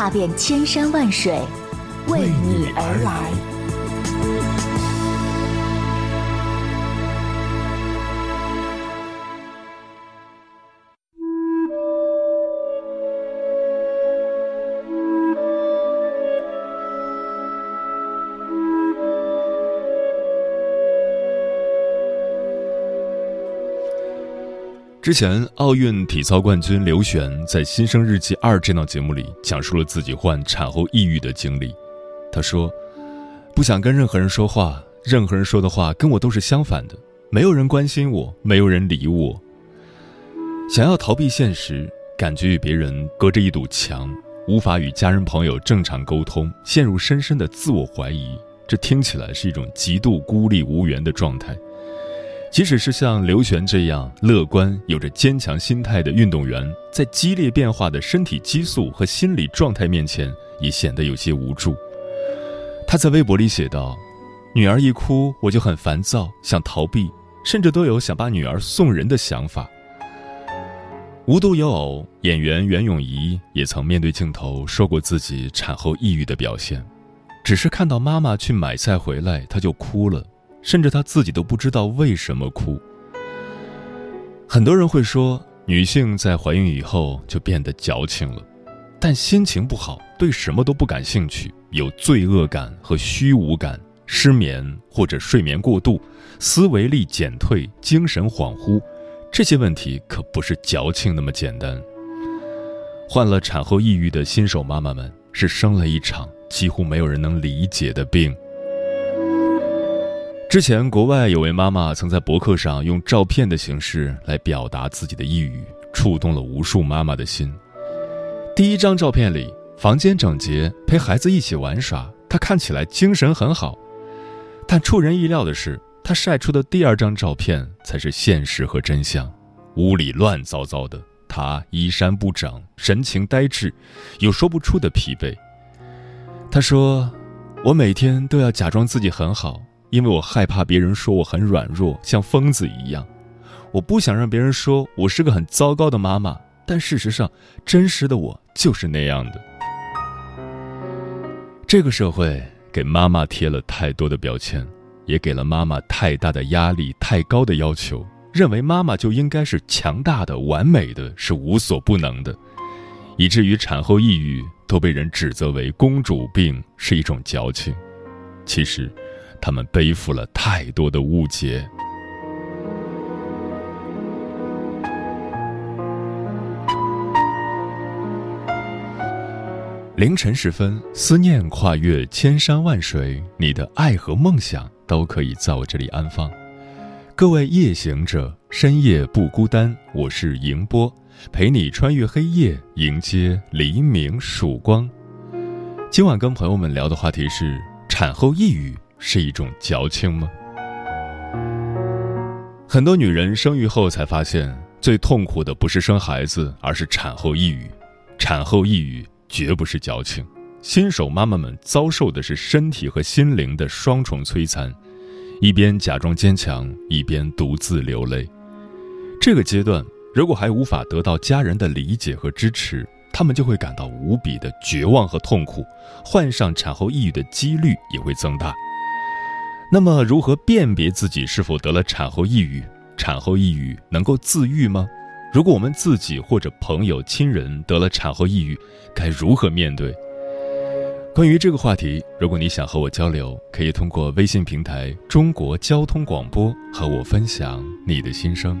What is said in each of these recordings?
踏遍千山万水，为你而来。之前，奥运体操冠军刘璇在《新生日记二》这档节目里讲述了自己患产后抑郁的经历。他说：“不想跟任何人说话，任何人说的话跟我都是相反的，没有人关心我，没有人理我。想要逃避现实，感觉与别人隔着一堵墙，无法与家人朋友正常沟通，陷入深深的自我怀疑。这听起来是一种极度孤立无援的状态。”即使是像刘璇这样乐观、有着坚强心态的运动员，在激烈变化的身体激素和心理状态面前，也显得有些无助。他在微博里写道：“女儿一哭，我就很烦躁，想逃避，甚至都有想把女儿送人的想法。”无独有偶，演员袁咏仪也曾面对镜头说过自己产后抑郁的表现，只是看到妈妈去买菜回来，她就哭了。甚至她自己都不知道为什么哭。很多人会说，女性在怀孕以后就变得矫情了，但心情不好，对什么都不感兴趣，有罪恶感和虚无感，失眠或者睡眠过度，思维力减退，精神恍惚，这些问题可不是矫情那么简单。患了产后抑郁的新手妈妈们，是生了一场几乎没有人能理解的病。之前，国外有位妈妈曾在博客上用照片的形式来表达自己的抑郁，触动了无数妈妈的心。第一张照片里，房间整洁，陪孩子一起玩耍，她看起来精神很好。但出人意料的是，她晒出的第二张照片才是现实和真相：屋里乱糟糟的，她衣衫不整，神情呆滞，有说不出的疲惫。她说：“我每天都要假装自己很好。”因为我害怕别人说我很软弱，像疯子一样，我不想让别人说我是个很糟糕的妈妈。但事实上，真实的我就是那样的。这个社会给妈妈贴了太多的标签，也给了妈妈太大的压力、太高的要求，认为妈妈就应该是强大的、完美的，是无所不能的，以至于产后抑郁都被人指责为公主病，是一种矫情。其实。他们背负了太多的误解。凌晨时分，思念跨越千山万水，你的爱和梦想都可以在我这里安放。各位夜行者，深夜不孤单，我是迎波，陪你穿越黑夜，迎接黎明曙光。今晚跟朋友们聊的话题是产后抑郁。是一种矫情吗？很多女人生育后才发现，最痛苦的不是生孩子，而是产后抑郁。产后抑郁绝不是矫情，新手妈妈们遭受的是身体和心灵的双重摧残，一边假装坚强，一边独自流泪。这个阶段，如果还无法得到家人的理解和支持，他们就会感到无比的绝望和痛苦，患上产后抑郁的几率也会增大。那么，如何辨别自己是否得了产后抑郁？产后抑郁能够自愈吗？如果我们自己或者朋友、亲人得了产后抑郁，该如何面对？关于这个话题，如果你想和我交流，可以通过微信平台“中国交通广播”和我分享你的心声。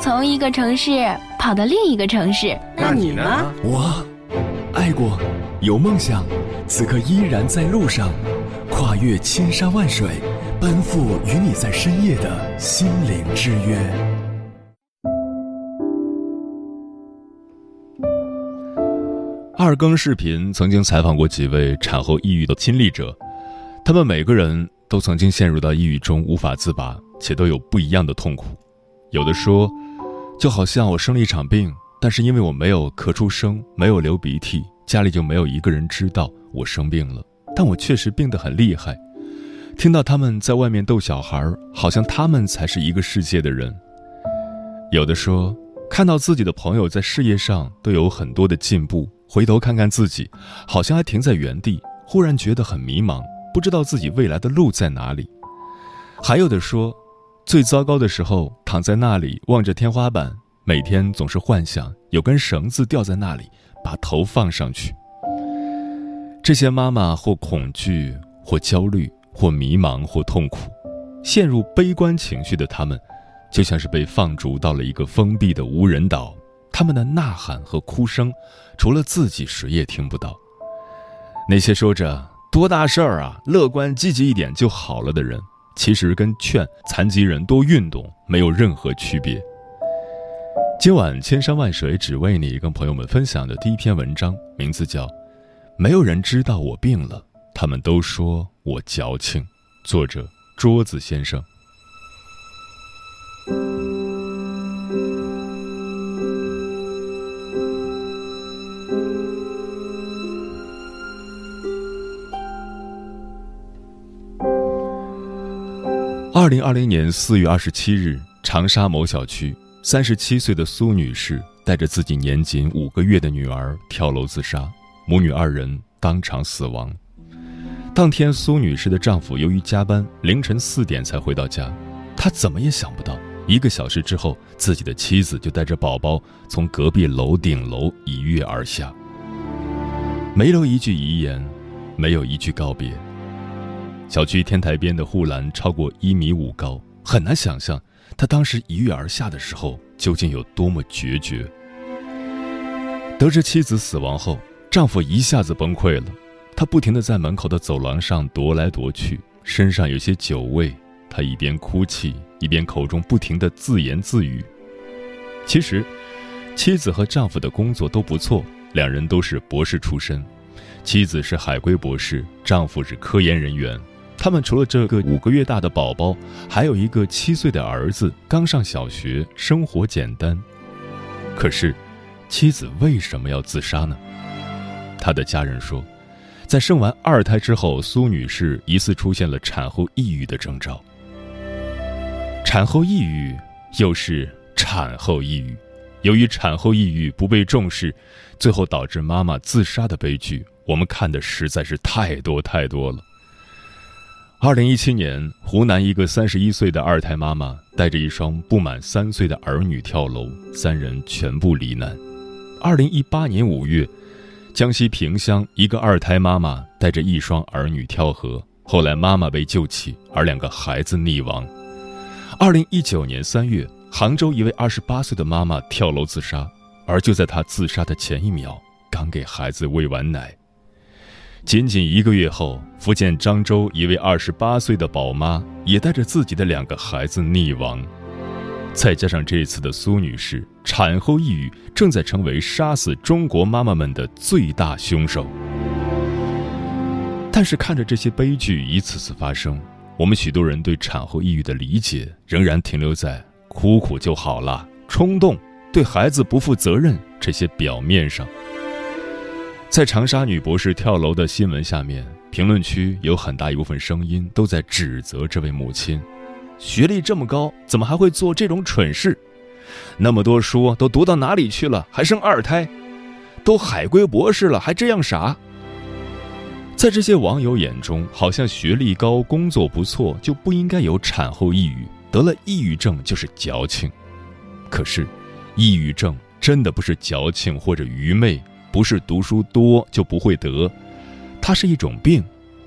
从一个城市跑到另一个城市。那你呢？我。爱过，有梦想，此刻依然在路上，跨越千山万水，奔赴与你在深夜的心灵之约。二更视频曾经采访过几位产后抑郁的亲历者，他们每个人都曾经陷入到抑郁中无法自拔，且都有不一样的痛苦。有的说，就好像我生了一场病。但是因为我没有咳出声，没有流鼻涕，家里就没有一个人知道我生病了。但我确实病得很厉害。听到他们在外面逗小孩，好像他们才是一个世界的人。有的说，看到自己的朋友在事业上都有很多的进步，回头看看自己，好像还停在原地，忽然觉得很迷茫，不知道自己未来的路在哪里。还有的说，最糟糕的时候躺在那里望着天花板。每天总是幻想有根绳子吊在那里，把头放上去。这些妈妈或恐惧，或焦虑，或迷茫，或痛苦，陷入悲观情绪的他们，就像是被放逐到了一个封闭的无人岛。他们的呐喊和哭声，除了自己谁也听不到。那些说着多大事儿啊，乐观积极一点就好了的人，其实跟劝残疾人多运动没有任何区别。今晚千山万水只为你，跟朋友们分享的第一篇文章，名字叫《没有人知道我病了，他们都说我矫情》，作者桌子先生。零二零年四月二十七日，长沙某小区。三十七岁的苏女士带着自己年仅五个月的女儿跳楼自杀，母女二人当场死亡。当天，苏女士的丈夫由于加班，凌晨四点才回到家。他怎么也想不到，一个小时之后，自己的妻子就带着宝宝从隔壁楼顶楼一跃而下。没留一句遗言，没有一句告别。小区天台边的护栏超过一米五高，很难想象。他当时一跃而下的时候，究竟有多么决绝？得知妻子死亡后，丈夫一下子崩溃了。他不停地在门口的走廊上踱来踱去，身上有些酒味。他一边哭泣，一边口中不停地自言自语。其实，妻子和丈夫的工作都不错，两人都是博士出身，妻子是海归博士，丈夫是科研人员。他们除了这个五个月大的宝宝，还有一个七岁的儿子，刚上小学，生活简单。可是，妻子为什么要自杀呢？他的家人说，在生完二胎之后，苏女士疑似出现了产后抑郁的征兆。产后抑郁又是产后抑郁，由于产后抑郁不被重视，最后导致妈妈自杀的悲剧，我们看的实在是太多太多了。二零一七年，湖南一个三十一岁的二胎妈妈带着一双不满三岁的儿女跳楼，三人全部罹难。二零一八年五月，江西萍乡一个二胎妈妈带着一双儿女跳河，后来妈妈被救起，而两个孩子溺亡。二零一九年三月，杭州一位二十八岁的妈妈跳楼自杀，而就在她自杀的前一秒，刚给孩子喂完奶。仅仅一个月后，福建漳州一位二十八岁的宝妈也带着自己的两个孩子溺亡。再加上这次的苏女士，产后抑郁正在成为杀死中国妈妈们的最大凶手。但是看着这些悲剧一次次发生，我们许多人对产后抑郁的理解仍然停留在“哭哭就好了”、冲动、对孩子不负责任这些表面上。在长沙女博士跳楼的新闻下面，评论区有很大一部分声音都在指责这位母亲：学历这么高，怎么还会做这种蠢事？那么多书都读到哪里去了？还生二胎？都海归博士了，还这样傻。在这些网友眼中，好像学历高、工作不错就不应该有产后抑郁，得了抑郁症就是矫情。可是，抑郁症真的不是矫情或者愚昧，不是读书多就不会得，它是一种病。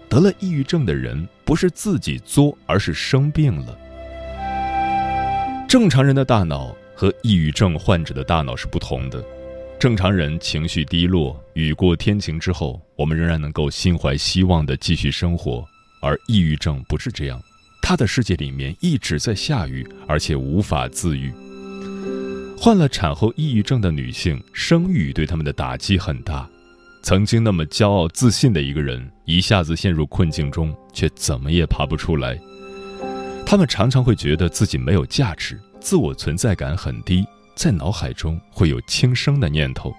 得了抑郁症的人不是自己作，而是生病了。正常人的大脑和抑郁症患者的大脑是不同的。正常人情绪低落，雨过天晴之后，我们仍然能够心怀希望的继续生活。而抑郁症不是这样，他的世界里面一直在下雨，而且无法自愈。患了产后抑郁症的女性，生育对他们的打击很大。曾经那么骄傲自信的一个人，一下子陷入困境中，却怎么也爬不出来。他们常常会觉得自己没有价值，自我存在感很低。在脑海中会有轻生的念头。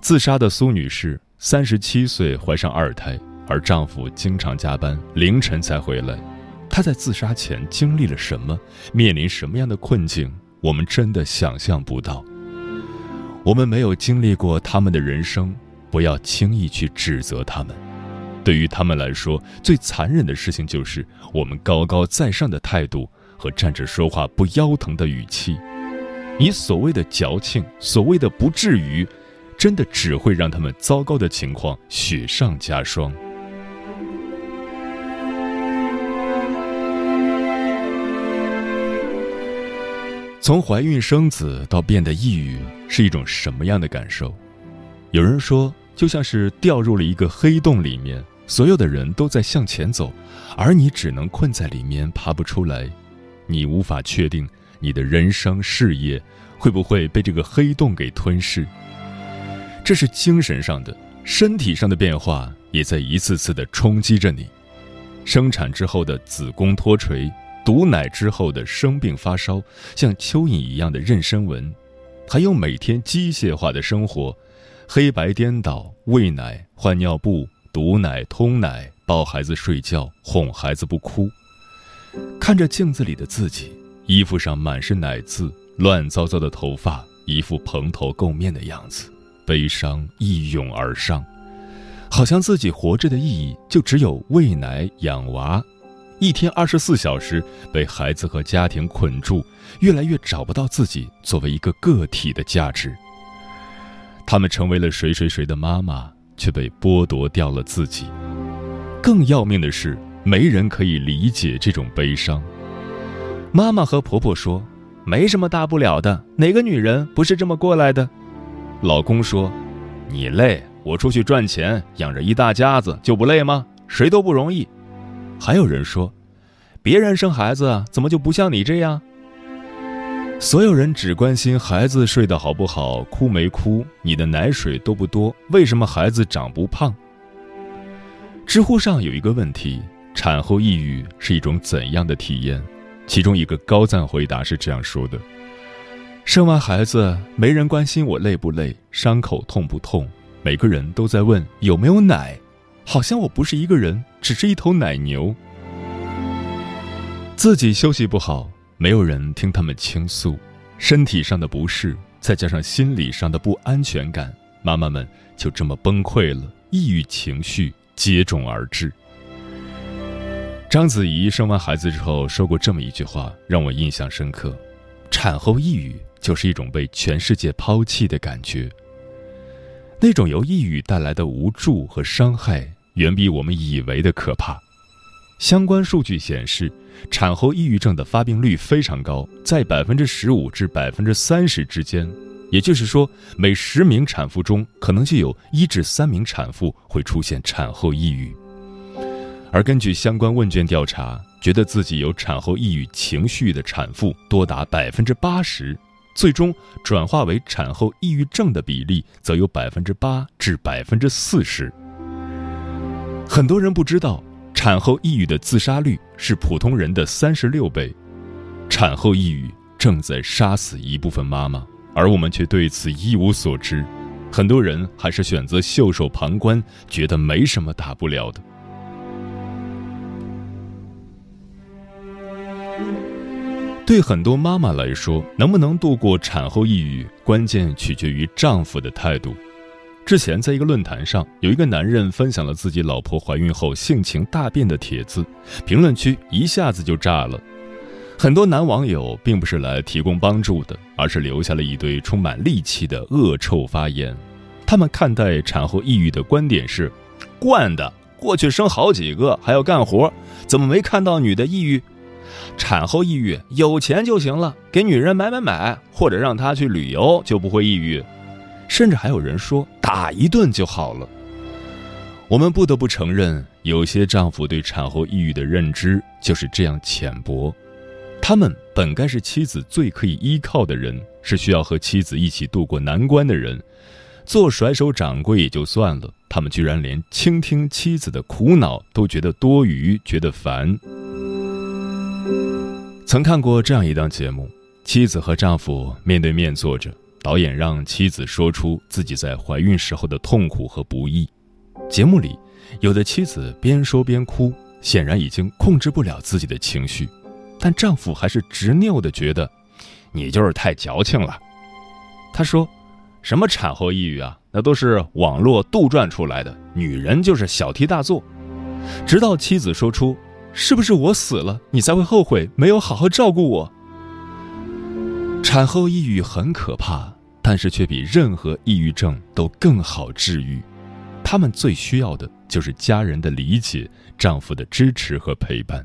自杀的苏女士，三十七岁怀上二胎，而丈夫经常加班，凌晨才回来。她在自杀前经历了什么？面临什么样的困境？我们真的想象不到。我们没有经历过他们的人生，不要轻易去指责他们。对于他们来说，最残忍的事情就是我们高高在上的态度和站着说话不腰疼的语气。你所谓的矫情，所谓的不至于，真的只会让他们糟糕的情况雪上加霜。从怀孕生子到变得抑郁，是一种什么样的感受？有人说，就像是掉入了一个黑洞里面，所有的人都在向前走，而你只能困在里面，爬不出来。你无法确定。你的人生事业会不会被这个黑洞给吞噬？这是精神上的，身体上的变化也在一次次的冲击着你。生产之后的子宫脱垂，堵奶之后的生病发烧，像蚯蚓一样的妊娠纹，还有每天机械化的生活，黑白颠倒，喂奶、换尿布、堵奶、通奶、抱孩子睡觉、哄孩子不哭，看着镜子里的自己。衣服上满是奶渍，乱糟糟的头发，一副蓬头垢面的样子，悲伤一涌而上，好像自己活着的意义就只有喂奶养娃，一天二十四小时被孩子和家庭捆住，越来越找不到自己作为一个个体的价值。他们成为了谁谁谁的妈妈，却被剥夺掉了自己。更要命的是，没人可以理解这种悲伤。妈妈和婆婆说：“没什么大不了的，哪个女人不是这么过来的？”老公说：“你累，我出去赚钱，养着一大家子就不累吗？谁都不容易。”还有人说：“别人生孩子怎么就不像你这样？”所有人只关心孩子睡得好不好，哭没哭，你的奶水多不多，为什么孩子长不胖？知乎上有一个问题：产后抑郁是一种怎样的体验？其中一个高赞回答是这样说的：“生完孩子，没人关心我累不累，伤口痛不痛，每个人都在问有没有奶，好像我不是一个人，只是一头奶牛。自己休息不好，没有人听他们倾诉，身体上的不适，再加上心理上的不安全感，妈妈们就这么崩溃了，抑郁情绪接踵而至。”章子怡生完孩子之后说过这么一句话，让我印象深刻：产后抑郁就是一种被全世界抛弃的感觉。那种由抑郁带来的无助和伤害，远比我们以为的可怕。相关数据显示，产后抑郁症的发病率非常高，在百分之十五至百分之三十之间。也就是说，每十名产妇中，可能就有一至三名产妇会出现产后抑郁。而根据相关问卷调查，觉得自己有产后抑郁情绪的产妇多达百分之八十，最终转化为产后抑郁症的比例则有百分之八至百分之四十。很多人不知道，产后抑郁的自杀率是普通人的三十六倍，产后抑郁正在杀死一部分妈妈，而我们却对此一无所知。很多人还是选择袖手旁观，觉得没什么大不了的。对很多妈妈来说，能不能度过产后抑郁，关键取决于丈夫的态度。之前在一个论坛上，有一个男人分享了自己老婆怀孕后性情大变的帖子，评论区一下子就炸了。很多男网友并不是来提供帮助的，而是留下了一堆充满戾气的恶臭发言。他们看待产后抑郁的观点是：惯的，过去生好几个还要干活，怎么没看到女的抑郁？产后抑郁有钱就行了，给女人买买买，或者让她去旅游就不会抑郁。甚至还有人说打一顿就好了。我们不得不承认，有些丈夫对产后抑郁的认知就是这样浅薄。他们本该是妻子最可以依靠的人，是需要和妻子一起度过难关的人。做甩手掌柜也就算了，他们居然连倾听妻子的苦恼都觉得多余，觉得烦。曾看过这样一档节目，妻子和丈夫面对面坐着。导演让妻子说出自己在怀孕时候的痛苦和不易。节目里，有的妻子边说边哭，显然已经控制不了自己的情绪，但丈夫还是执拗地觉得，你就是太矫情了。他说：“什么产后抑郁啊，那都是网络杜撰出来的，女人就是小题大做。”直到妻子说出：“是不是我死了，你才会后悔没有好好照顾我？”产后抑郁很可怕，但是却比任何抑郁症都更好治愈。他们最需要的就是家人的理解、丈夫的支持和陪伴。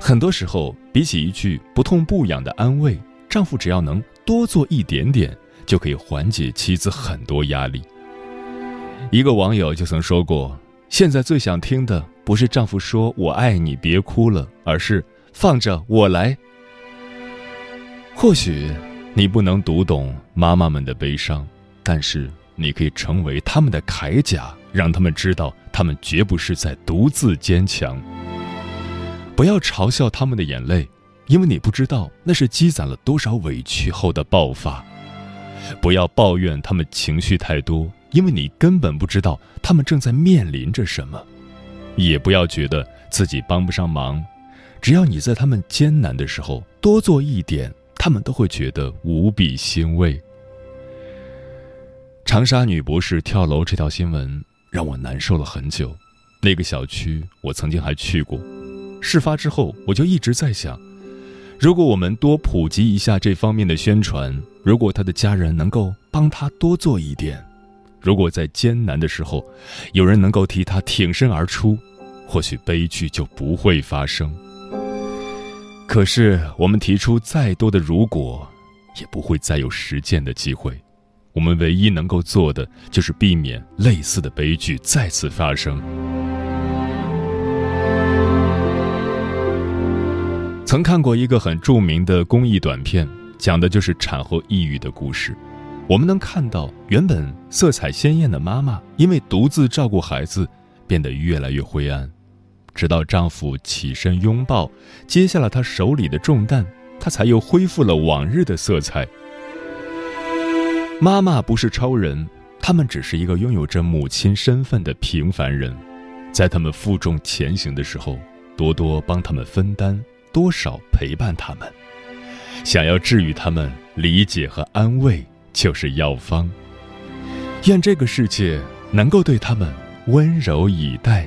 很多时候，比起一句不痛不痒的安慰，丈夫只要能多做一点点，就可以缓解妻子很多压力。一个网友就曾说过：“现在最想听的不是丈夫说我爱你，别哭了，而是放着我来。”或许你不能读懂妈妈们的悲伤，但是你可以成为他们的铠甲，让他们知道他们绝不是在独自坚强。不要嘲笑他们的眼泪，因为你不知道那是积攒了多少委屈后的爆发。不要抱怨他们情绪太多，因为你根本不知道他们正在面临着什么。也不要觉得自己帮不上忙，只要你在他们艰难的时候多做一点。他们都会觉得无比欣慰。长沙女博士跳楼这条新闻让我难受了很久。那个小区我曾经还去过。事发之后，我就一直在想，如果我们多普及一下这方面的宣传，如果他的家人能够帮他多做一点，如果在艰难的时候有人能够替他挺身而出，或许悲剧就不会发生。可是，我们提出再多的如果，也不会再有实践的机会。我们唯一能够做的，就是避免类似的悲剧再次发生。曾看过一个很著名的公益短片，讲的就是产后抑郁的故事。我们能看到，原本色彩鲜艳的妈妈，因为独自照顾孩子，变得越来越灰暗。直到丈夫起身拥抱，接下了她手里的重担，她才又恢复了往日的色彩。妈妈不是超人，他们只是一个拥有着母亲身份的平凡人，在他们负重前行的时候，多多帮他们分担，多少陪伴他们。想要治愈他们，理解和安慰就是药方。愿这个世界能够对他们温柔以待。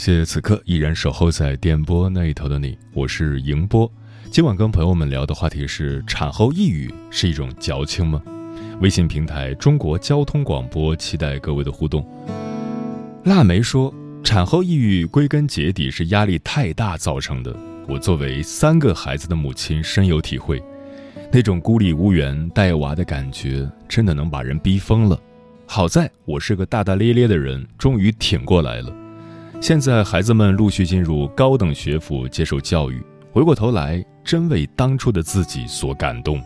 谢谢此刻依然守候在电波那一头的你，我是迎波。今晚跟朋友们聊的话题是：产后抑郁是一种矫情吗？微信平台中国交通广播，期待各位的互动。腊梅说，产后抑郁归根结底是压力太大造成的。我作为三个孩子的母亲，深有体会，那种孤立无援带娃的感觉，真的能把人逼疯了。好在我是个大大咧咧的人，终于挺过来了。现在孩子们陆续进入高等学府接受教育，回过头来，真为当初的自己所感动。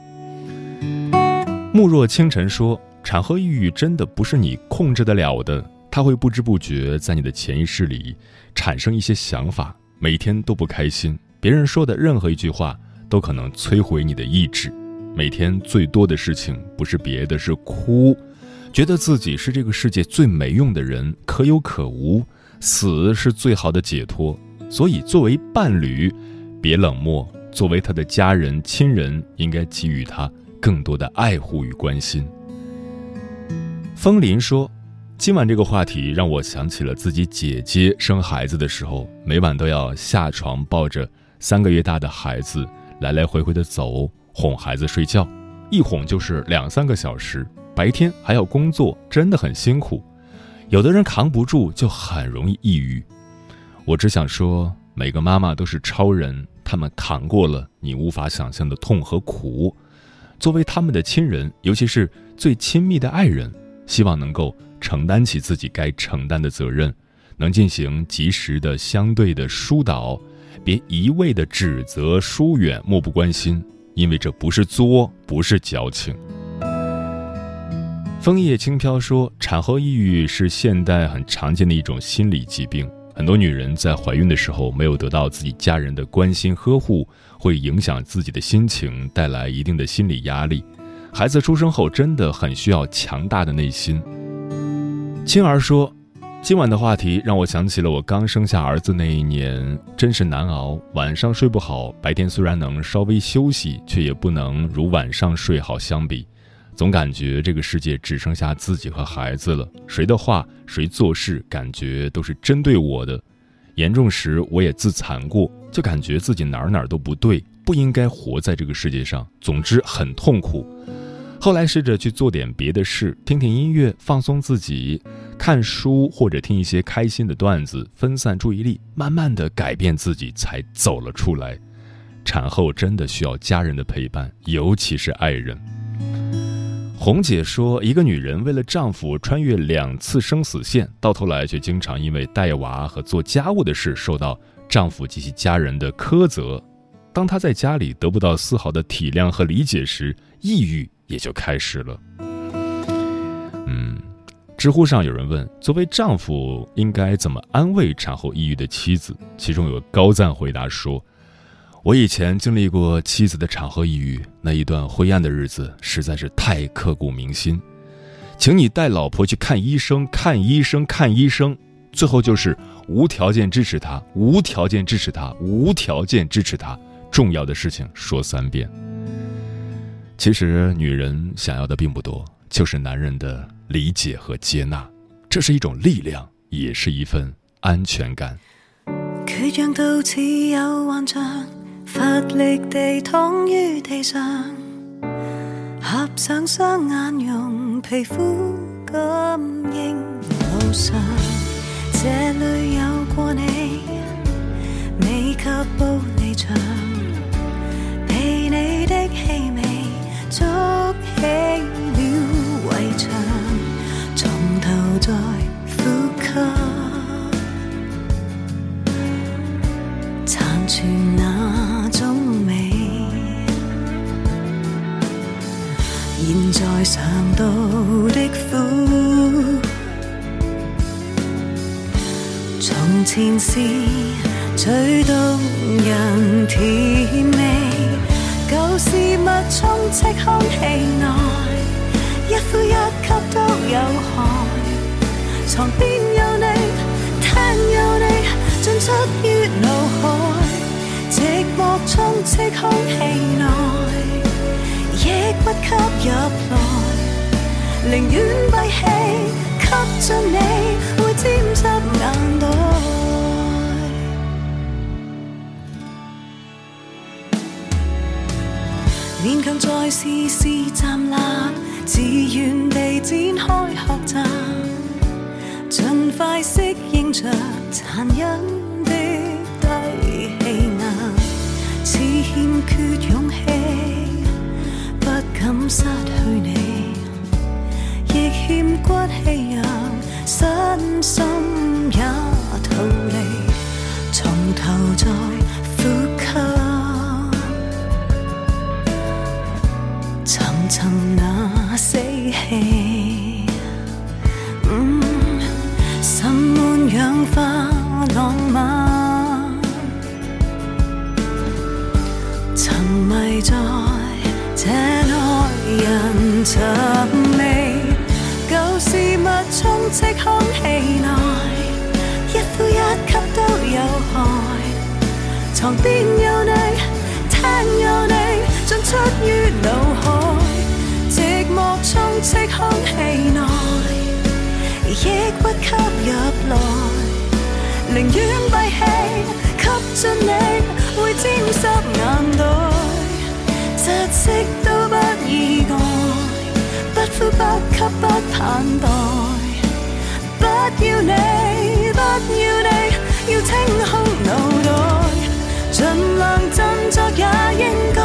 慕若清晨说：“产后抑郁真的不是你控制得了的，它会不知不觉在你的潜意识里产生一些想法，每天都不开心。别人说的任何一句话都可能摧毁你的意志。每天最多的事情不是别的，是哭，觉得自己是这个世界最没用的人，可有可无，死是最好的解脱。所以，作为伴侣，别冷漠；作为他的家人、亲人，应该给予他。”更多的爱护与关心。风林说：“今晚这个话题让我想起了自己姐姐生孩子的时候，每晚都要下床抱着三个月大的孩子来来回回的走，哄孩子睡觉，一哄就是两三个小时。白天还要工作，真的很辛苦。有的人扛不住，就很容易抑郁。我只想说，每个妈妈都是超人，他们扛过了你无法想象的痛和苦。”作为他们的亲人，尤其是最亲密的爱人，希望能够承担起自己该承担的责任，能进行及时的相对的疏导，别一味的指责、疏远、漠不关心，因为这不是作，不是矫情。枫叶轻飘说，产后抑郁是现代很常见的一种心理疾病。很多女人在怀孕的时候没有得到自己家人的关心呵护，会影响自己的心情，带来一定的心理压力。孩子出生后真的很需要强大的内心。青儿说：“今晚的话题让我想起了我刚生下儿子那一年，真是难熬，晚上睡不好，白天虽然能稍微休息，却也不能如晚上睡好相比。”总感觉这个世界只剩下自己和孩子了，谁的话、谁做事，感觉都是针对我的。严重时我也自残过，就感觉自己哪儿哪儿都不对，不应该活在这个世界上。总之很痛苦。后来试着去做点别的事，听听音乐放松自己，看书或者听一些开心的段子，分散注意力，慢慢的改变自己，才走了出来。产后真的需要家人的陪伴，尤其是爱人。红姐说：“一个女人为了丈夫穿越两次生死线，到头来却经常因为带娃和做家务的事受到丈夫及其家人的苛责。当她在家里得不到丝毫的体谅和理解时，抑郁也就开始了。”嗯，知乎上有人问：“作为丈夫，应该怎么安慰产后抑郁的妻子？”其中有高赞回答说。我以前经历过妻子的产后抑郁，那一段灰暗的日子实在是太刻骨铭心。请你带老婆去看医生，看医生，看医生，最后就是无条件支持她，无条件支持她，无条件支持她。重要的事情说三遍。其实女人想要的并不多，就是男人的理解和接纳，这是一种力量，也是一份安全感。乏力地躺于地上，合上双眼，用皮肤感应路上。这里有过你，未及步离场，被你的气味筑起现在尝到的苦，从前是最动人甜味，旧事物充斥空气内，一呼一吸都有害，床边有你，厅有你。进出于脑海，寂寞充斥空气内，亦不吸入来，宁愿闭气吸进你，会沾湿眼袋。勉强再试试站立，自愿地展開學習，盡快適應着殘忍的低氣壓，似欠缺勇氣，不敢失去你，亦欠骨氣讓身心也逃離，從頭再呼吸。尋尋那死氣，嗯，滲滿氧化人尋味，舊事物充斥空氣內，一呼一吸都有害。床邊有你，廳有你，進出於腦海，寂寞充斥空氣內，抑鬱吸入來，寧願閉氣，吸進你，呼不吸不盼待，不要你，不要你，要清空脑袋，尽量振作也应该。